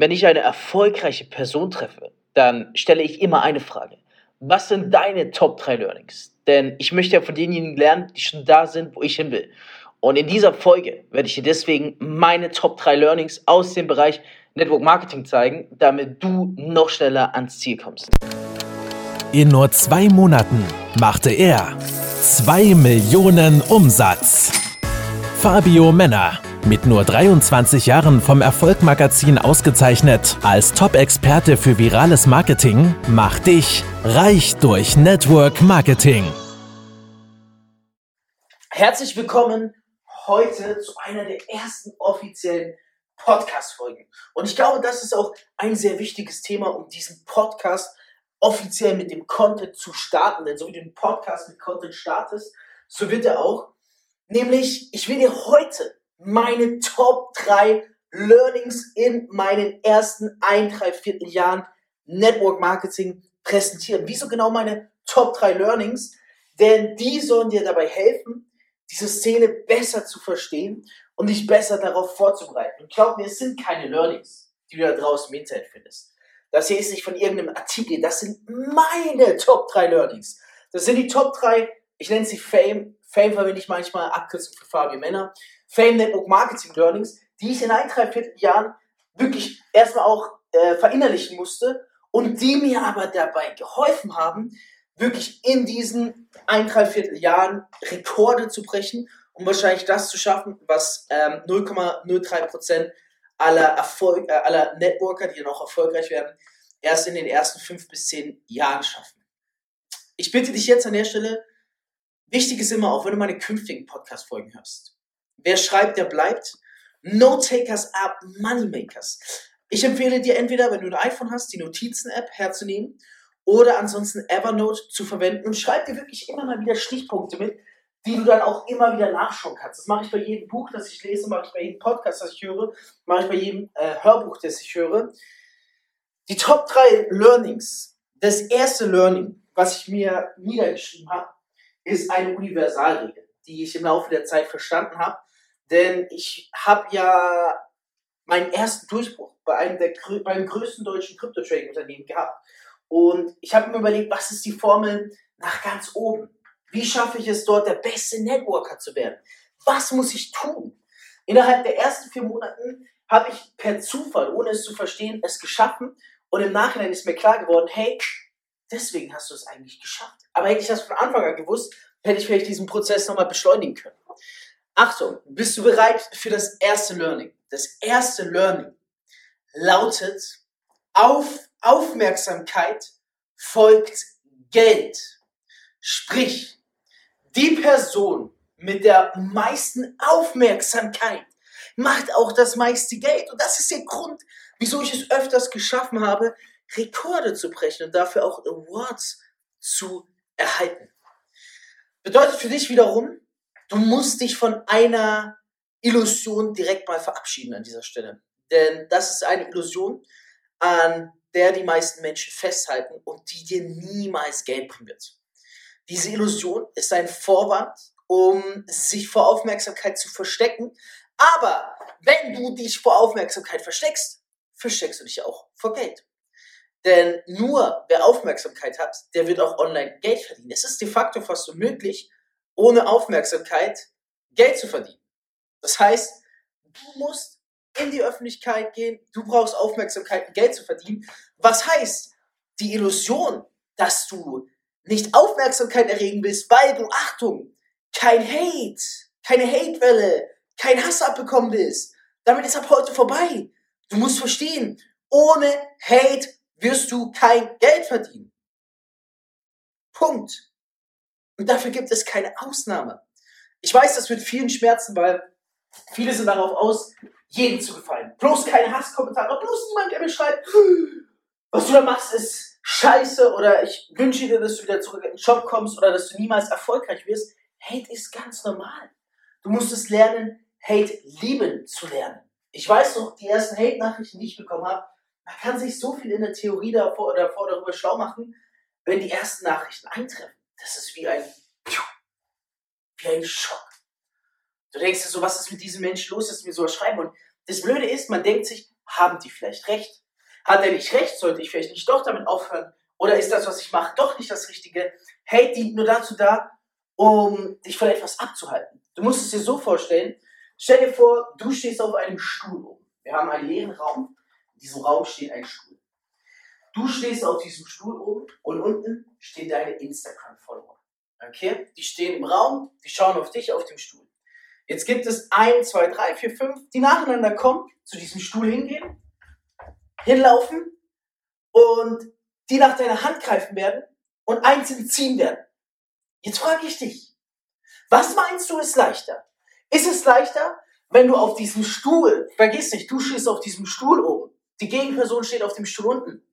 Wenn ich eine erfolgreiche Person treffe, dann stelle ich immer eine Frage. Was sind deine Top 3 Learnings? Denn ich möchte ja von denjenigen lernen, die schon da sind, wo ich hin will. Und in dieser Folge werde ich dir deswegen meine Top 3 Learnings aus dem Bereich Network Marketing zeigen, damit du noch schneller ans Ziel kommst. In nur zwei Monaten machte er 2 Millionen Umsatz. Fabio Männer mit nur 23 Jahren vom Erfolgmagazin ausgezeichnet als Top-Experte für virales Marketing, macht dich reich durch Network Marketing. Herzlich willkommen heute zu einer der ersten offiziellen Podcast-Folgen. Und ich glaube, das ist auch ein sehr wichtiges Thema, um diesen Podcast offiziell mit dem Content zu starten. Denn so wie du den Podcast mit Content startest, so wird er auch. Nämlich, ich will dir heute meine Top 3 Learnings in meinen ersten ein, drei Vierteljahren Network Marketing präsentieren. Wieso genau meine Top 3 Learnings? Denn die sollen dir dabei helfen, diese Szene besser zu verstehen und dich besser darauf vorzubereiten. Und glaub mir, es sind keine Learnings, die du da draußen im Internet findest. Das hier ist nicht von irgendeinem Artikel, das sind meine Top 3 Learnings. Das sind die Top 3, ich nenne sie Fame. Fame verwende ich manchmal Abkürzung für Fabio Männer. Fame Network Marketing Learnings, die ich in ein, drei Vierteljahren wirklich erstmal auch äh, verinnerlichen musste und die mir aber dabei geholfen haben, wirklich in diesen ein, drei Vierteljahren Rekorde zu brechen um wahrscheinlich das zu schaffen, was ähm, 0,03% aller, Erfolg, äh, aller Networker, die dann auch erfolgreich werden, erst in den ersten fünf bis zehn Jahren schaffen. Ich bitte dich jetzt an der Stelle, wichtig ist immer auch, wenn du meine künftigen Podcast-Folgen hörst, Wer schreibt, der bleibt. No takers are moneymakers. Ich empfehle dir entweder, wenn du ein iPhone hast, die Notizen-App herzunehmen oder ansonsten Evernote zu verwenden und schreib dir wirklich immer mal wieder Stichpunkte mit, die du dann auch immer wieder nachschauen kannst. Das mache ich bei jedem Buch, das ich lese, mache ich bei jedem Podcast, das ich höre, mache ich bei jedem äh, Hörbuch, das ich höre. Die Top 3 Learnings. Das erste Learning, was ich mir niedergeschrieben habe, ist eine Universalregel, die ich im Laufe der Zeit verstanden habe denn ich habe ja meinen ersten Durchbruch bei einem der beim größten deutschen Krypto-Trading-Unternehmen gehabt. Und ich habe mir überlegt, was ist die Formel nach ganz oben? Wie schaffe ich es dort, der beste Networker zu werden? Was muss ich tun? Innerhalb der ersten vier Monaten habe ich per Zufall, ohne es zu verstehen, es geschaffen. Und im Nachhinein ist mir klar geworden, hey, deswegen hast du es eigentlich geschafft. Aber hätte ich das von Anfang an gewusst, hätte ich vielleicht diesen Prozess nochmal beschleunigen können. Achtung, bist du bereit für das erste Learning? Das erste Learning lautet, auf Aufmerksamkeit folgt Geld. Sprich, die Person mit der meisten Aufmerksamkeit macht auch das meiste Geld. Und das ist der Grund, wieso ich es öfters geschaffen habe, Rekorde zu brechen und dafür auch Awards zu erhalten. Bedeutet für dich wiederum, du musst dich von einer Illusion direkt mal verabschieden an dieser Stelle. Denn das ist eine Illusion, an der die meisten Menschen festhalten und die dir niemals Geld bringen wird. Diese Illusion ist ein Vorwand, um sich vor Aufmerksamkeit zu verstecken. Aber wenn du dich vor Aufmerksamkeit versteckst, versteckst du dich auch vor Geld. Denn nur wer Aufmerksamkeit hat, der wird auch online Geld verdienen. Es ist de facto fast unmöglich, ohne Aufmerksamkeit Geld zu verdienen. Das heißt, du musst in die Öffentlichkeit gehen, du brauchst Aufmerksamkeit, um Geld zu verdienen. Was heißt, die Illusion, dass du nicht Aufmerksamkeit erregen willst, weil du, Achtung, kein Hate, keine Hatewelle, kein Hass abbekommen willst. Damit ist ab heute vorbei. Du musst verstehen, ohne Hate wirst du kein Geld verdienen. Punkt. Und dafür gibt es keine Ausnahme. Ich weiß, das wird vielen schmerzen, weil viele sind darauf aus, jedem zu gefallen. Bloß keine Hasskommentare, bloß niemand, der mir schreibt, was du da machst, ist scheiße oder ich wünsche dir, dass du wieder zurück in den Job kommst oder dass du niemals erfolgreich wirst. Hate ist ganz normal. Du musst es lernen, Hate lieben zu lernen. Ich weiß noch, die ersten Hate-Nachrichten, die ich bekommen habe, man kann sich so viel in der Theorie davor, davor darüber schlau machen, wenn die ersten Nachrichten eintreffen. Das ist wie ein, wie ein Schock. Du denkst dir so, was ist mit diesem Menschen los, dass sie mir sowas schreiben? Und das Blöde ist, man denkt sich, Haben die vielleicht recht? Hat er nicht recht? Sollte ich vielleicht nicht doch damit aufhören? Oder ist das, was ich mache, doch nicht das Richtige? Hate dient nur dazu da, um dich von etwas abzuhalten. Du musst es dir so vorstellen, stell dir vor, du stehst auf einem Stuhl oben. Wir haben einen leeren Raum. In diesem Raum steht ein Stuhl. Du stehst auf diesem Stuhl oben und unten stehen deine Instagram-Follower. Okay? Die stehen im Raum, die schauen auf dich auf dem Stuhl. Jetzt gibt es ein, zwei, drei, vier, fünf, die nacheinander kommen, zu diesem Stuhl hingehen, hinlaufen und die nach deiner Hand greifen werden und einzeln ziehen werden. Jetzt frage ich dich, was meinst du ist leichter? Ist es leichter, wenn du auf diesem Stuhl, vergiss nicht, du stehst auf diesem Stuhl oben, die Gegenperson steht auf dem Stuhl unten,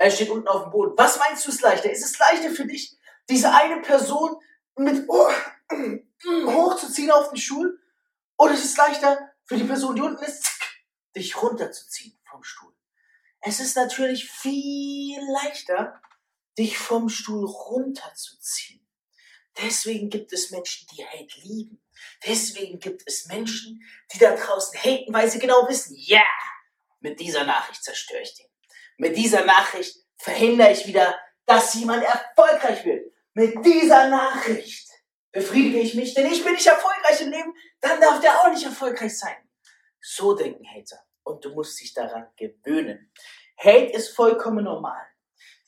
er steht unten auf dem Boden. Was meinst du ist leichter? Ist es leichter für dich, diese eine Person mit oh, hochzuziehen auf den Stuhl? Oder ist es leichter für die Person, die unten ist, dich runterzuziehen vom Stuhl? Es ist natürlich viel leichter, dich vom Stuhl runterzuziehen. Deswegen gibt es Menschen, die Hate lieben. Deswegen gibt es Menschen, die da draußen haten, weil sie genau wissen, ja, yeah, mit dieser Nachricht zerstöre ich den. Mit dieser Nachricht verhindere ich wieder, dass jemand erfolgreich wird. Mit dieser Nachricht befriedige ich mich, denn ich bin nicht erfolgreich im Leben, dann darf der auch nicht erfolgreich sein. So denken Hater. Und du musst dich daran gewöhnen. Hate ist vollkommen normal.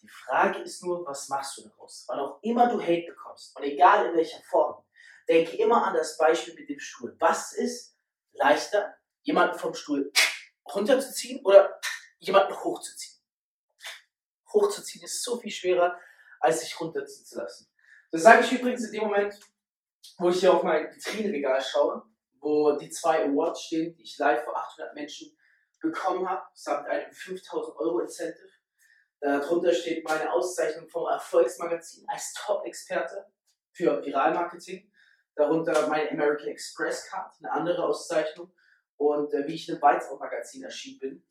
Die Frage ist nur, was machst du daraus? Wann auch immer du Hate bekommst, und egal in welcher Form, denke immer an das Beispiel mit dem Stuhl. Was ist leichter, jemanden vom Stuhl runterzuziehen oder jemanden hochzuziehen? Hochzuziehen ist so viel schwerer, als sich runterziehen zu lassen. Das sage ich übrigens in dem Moment, wo ich hier auf mein Vitrinenregal schaue, wo die zwei Awards stehen, die ich live vor 800 Menschen bekommen habe, samt einem 5000 Euro Incentive. Darunter steht meine Auszeichnung vom Erfolgsmagazin als Top-Experte für Viralmarketing. Darunter mein American Express Card, eine andere Auszeichnung. Und äh, wie ich in einem weiteren Magazin erschienen bin.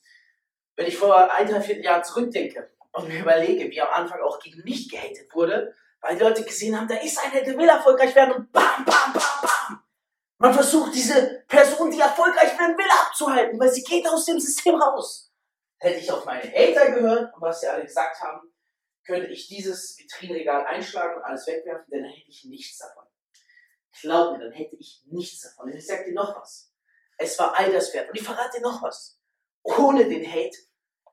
Wenn ich vor ein, drei, vier Jahren zurückdenke, und mir überlege, wie am Anfang auch gegen mich gehatet wurde, weil die Leute gesehen haben, da ist einer, der will erfolgreich werden und bam, bam, bam, bam. Man versucht diese Person, die erfolgreich werden will, abzuhalten, weil sie geht aus dem System raus. Hätte ich auf meine Hater gehört und was sie alle gesagt haben, könnte ich dieses Vitrinregal einschlagen und alles wegwerfen, denn dann hätte ich nichts davon. Glaub mir, dann hätte ich nichts davon. Und ich sag dir noch was. Es war all das wert. Und ich verrate dir noch was. Ohne den Hate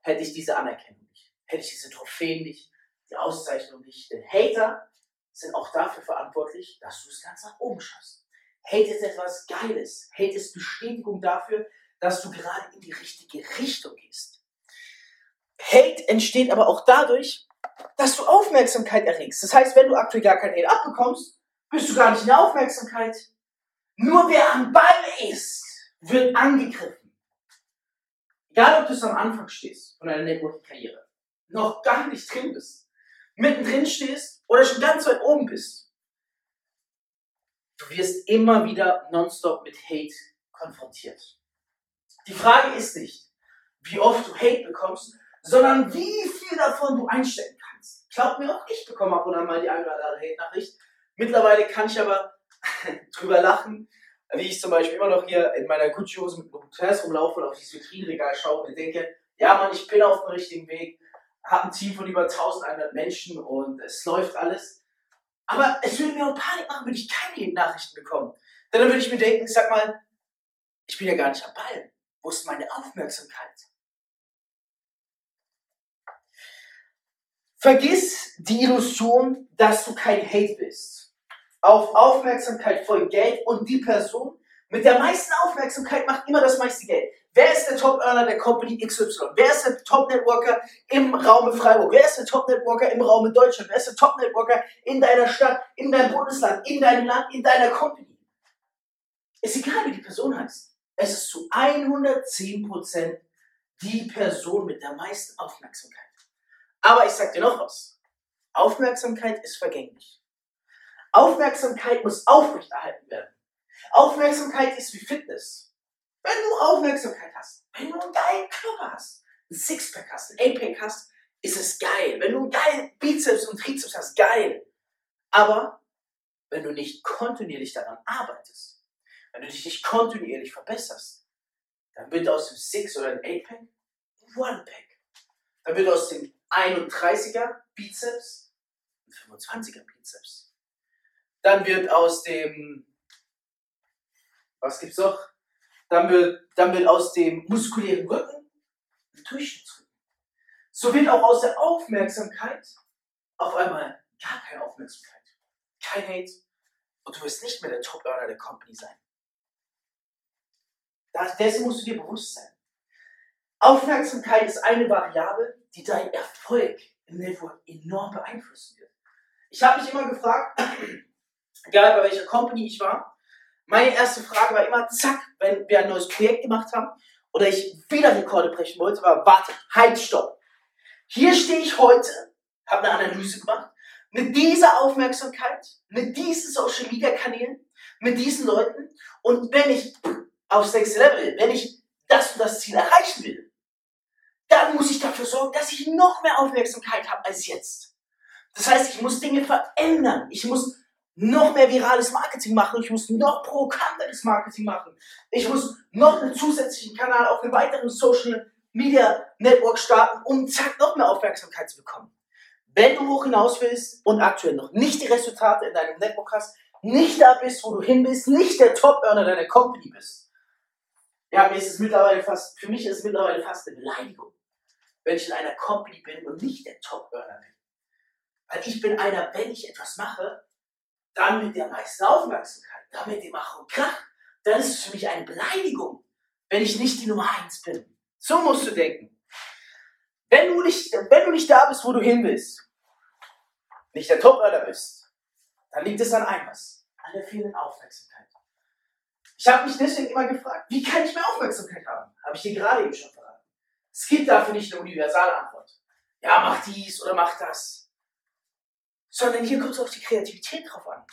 hätte ich diese Anerkennung hätte ich diese Trophäen nicht, die Auszeichnung nicht. Denn Hater sind auch dafür verantwortlich, dass du es ganz nach oben schaffst. Hate ist etwas Geiles. Hate ist Bestätigung dafür, dass du gerade in die richtige Richtung gehst. Hate entsteht aber auch dadurch, dass du Aufmerksamkeit erregst. Das heißt, wenn du aktuell gar kein Hate abbekommst, bist du gar nicht in der Aufmerksamkeit. Nur wer am Ball ist, wird angegriffen. Egal, ob du es am Anfang stehst von deiner Networking-Karriere noch gar nicht drin bist, mittendrin stehst oder schon ganz weit oben bist, du wirst immer wieder nonstop mit Hate konfrontiert. Die Frage ist nicht, wie oft du Hate bekommst, sondern wie viel davon du einstecken kannst. Glaub mir auch, ich bekomme ab und an mal die eine oder andere Hate-Nachricht. Mittlerweile kann ich aber drüber lachen, wie ich zum Beispiel immer noch hier in meiner Gucci-Hose mit Bouquets rumlaufe und auf dieses Vitrinenregal schaue und denke, ja Mann, ich bin auf dem richtigen Weg habe ein Team von über 1100 Menschen und es läuft alles. Aber es würde mir auch Panik machen, wenn ich keine Nachrichten bekomme. Denn dann würde ich mir denken, ich sag mal, ich bin ja gar nicht am Ball. Wo ist meine Aufmerksamkeit? Vergiss die Illusion, dass du kein Hate bist. Auf Aufmerksamkeit folgt Geld und die Person mit der meisten Aufmerksamkeit macht immer das meiste Geld. Wer ist der Top-Earner der Company XY? Wer ist der Top-Networker im Raum Freiburg? Wer ist der Top-Networker im Raum Deutschland? Wer ist der Top-Networker in deiner Stadt, in deinem Bundesland, in deinem Land, in deiner Company? Ist egal, wie die Person heißt. Es ist zu 110% die Person mit der meisten Aufmerksamkeit. Aber ich sag dir noch was. Aufmerksamkeit ist vergänglich. Aufmerksamkeit muss aufrechterhalten werden. Aufmerksamkeit ist wie Fitness. Wenn du Aufmerksamkeit hast, wenn du einen geilen Körper hast, ein Sixpack hast, ein Eightpack hast, ist es geil. Wenn du einen geilen Bizeps und Trizeps hast, geil. Aber wenn du nicht kontinuierlich daran arbeitest, wenn du dich nicht kontinuierlich verbesserst, dann wird aus dem Six oder ein Eightpack One Pack. Dann wird aus dem 31er Bizeps ein 25er Bizeps. Dann wird aus dem, was gibt's noch? Dann wird, dann wird aus dem muskulären Rücken ein Durchschnittsrücken. So wird auch aus der Aufmerksamkeit auf einmal gar keine Aufmerksamkeit. Kein Hate. Und du wirst nicht mehr der Top-Earner der Company sein. Das, dessen musst du dir bewusst sein. Aufmerksamkeit ist eine Variable, die deinen Erfolg im Network enorm beeinflussen wird. Ich habe mich immer gefragt, egal bei welcher Company ich war, meine erste Frage war immer, zack, wenn wir ein neues Projekt gemacht haben oder ich wieder Rekorde brechen wollte, war, warte, halt, stopp. Hier stehe ich heute, habe eine Analyse gemacht, mit dieser Aufmerksamkeit, mit diesen Social Media Kanälen, mit diesen Leuten und wenn ich aufs nächste Level, wenn ich das und das Ziel erreichen will, dann muss ich dafür sorgen, dass ich noch mehr Aufmerksamkeit habe als jetzt. Das heißt, ich muss Dinge verändern. Ich muss noch mehr virales Marketing machen. Ich muss noch provokanteres Marketing machen. Ich muss noch einen zusätzlichen Kanal auf einem weiteren Social Media Network starten, um zack noch mehr Aufmerksamkeit zu bekommen. Wenn du hoch hinaus willst und aktuell noch nicht die Resultate in deinem Network hast, nicht da bist, wo du hin bist, nicht der Top-Earner deiner Company bist. Ja, mir ist es mittlerweile fast, für mich ist es mittlerweile fast eine Beleidigung wenn ich in einer Company bin und nicht der Top-Earner bin. Weil ich bin einer, wenn ich etwas mache, dann mit der meisten Aufmerksamkeit, dann mit dem Ach und Krach, dann ist es für mich eine Beleidigung, wenn ich nicht die Nummer eins bin. So musst du denken. Wenn du nicht, wenn du nicht da bist, wo du hin willst, nicht der Top-Earner bist, dann liegt es an eines, an der fehlenden Aufmerksamkeit. Ich habe mich deswegen immer gefragt, wie kann ich mehr Aufmerksamkeit haben? Habe ich dir gerade eben schon verraten. Es gibt dafür nicht eine Universalantwort. Ja, mach dies oder mach das. Sondern hier kommt es auf die Kreativität drauf an.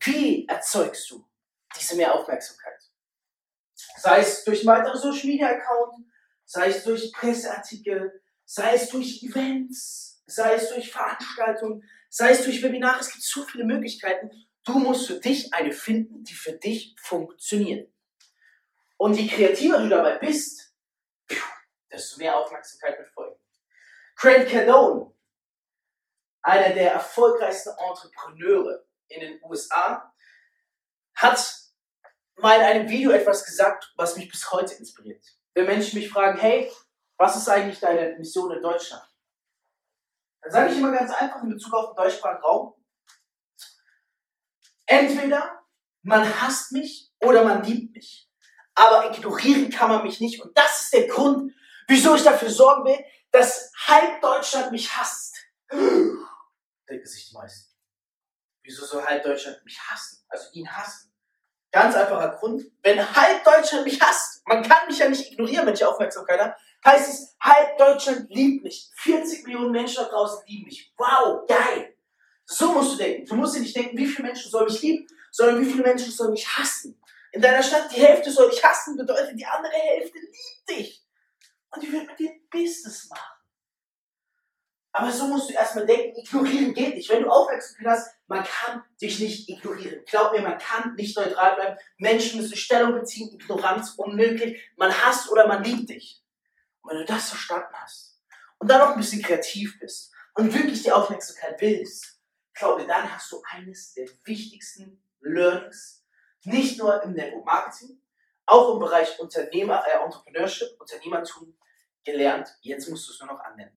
Wie erzeugst du diese mehr Aufmerksamkeit? Sei es durch einen weiteren Social Media Account, sei es durch Presseartikel, sei es durch Events, sei es durch Veranstaltungen, sei es durch Webinare. Es gibt so viele Möglichkeiten. Du musst für dich eine finden, die für dich funktioniert. Und je kreativer du dabei bist, desto mehr Aufmerksamkeit wird folgen. Grant Cardone, einer der erfolgreichsten Entrepreneure in den USA, hat mal in einem Video etwas gesagt, was mich bis heute inspiriert. Wenn Menschen mich fragen, hey, was ist eigentlich deine Mission in Deutschland? Dann sage ich immer ganz einfach in Bezug auf den deutschsprachigen Raum, entweder man hasst mich oder man liebt mich. Aber ignorieren kann man mich nicht. Und das ist der Grund, Wieso ich dafür sorgen will, dass halb Deutschland mich hasst. Denken sich die meisten. Wieso soll halb Deutschland mich hassen? Also ihn hassen. Ganz einfacher Grund. Wenn halb Deutschland mich hasst, man kann mich ja nicht ignorieren, wenn ich Aufmerksamkeit habe, heißt es, halb Deutschland liebt mich. 40 Millionen Menschen da draußen lieben mich. Wow, geil. So musst du denken. Du musst dir nicht denken, wie viele Menschen sollen mich lieben, sondern wie viele Menschen sollen mich hassen. In deiner Stadt, die Hälfte soll dich hassen, bedeutet, die andere Hälfte liebt dich und die wird mit dir Business. Aber so musst du erstmal denken, ignorieren geht nicht. Wenn du Aufmerksamkeit hast, man kann dich nicht ignorieren. Glaub mir, man kann nicht neutral bleiben. Menschen müssen Stellung beziehen, Ignoranz unmöglich. Man hasst oder man liebt dich. Und wenn du das verstanden hast und dann noch ein bisschen kreativ bist und wirklich die Aufmerksamkeit willst, glaube, dann hast du eines der wichtigsten Learnings, nicht nur im Network Marketing, auch im Bereich Unternehmer, äh, Entrepreneurship, Unternehmertum, gelernt. Jetzt musst du es nur noch annehmen.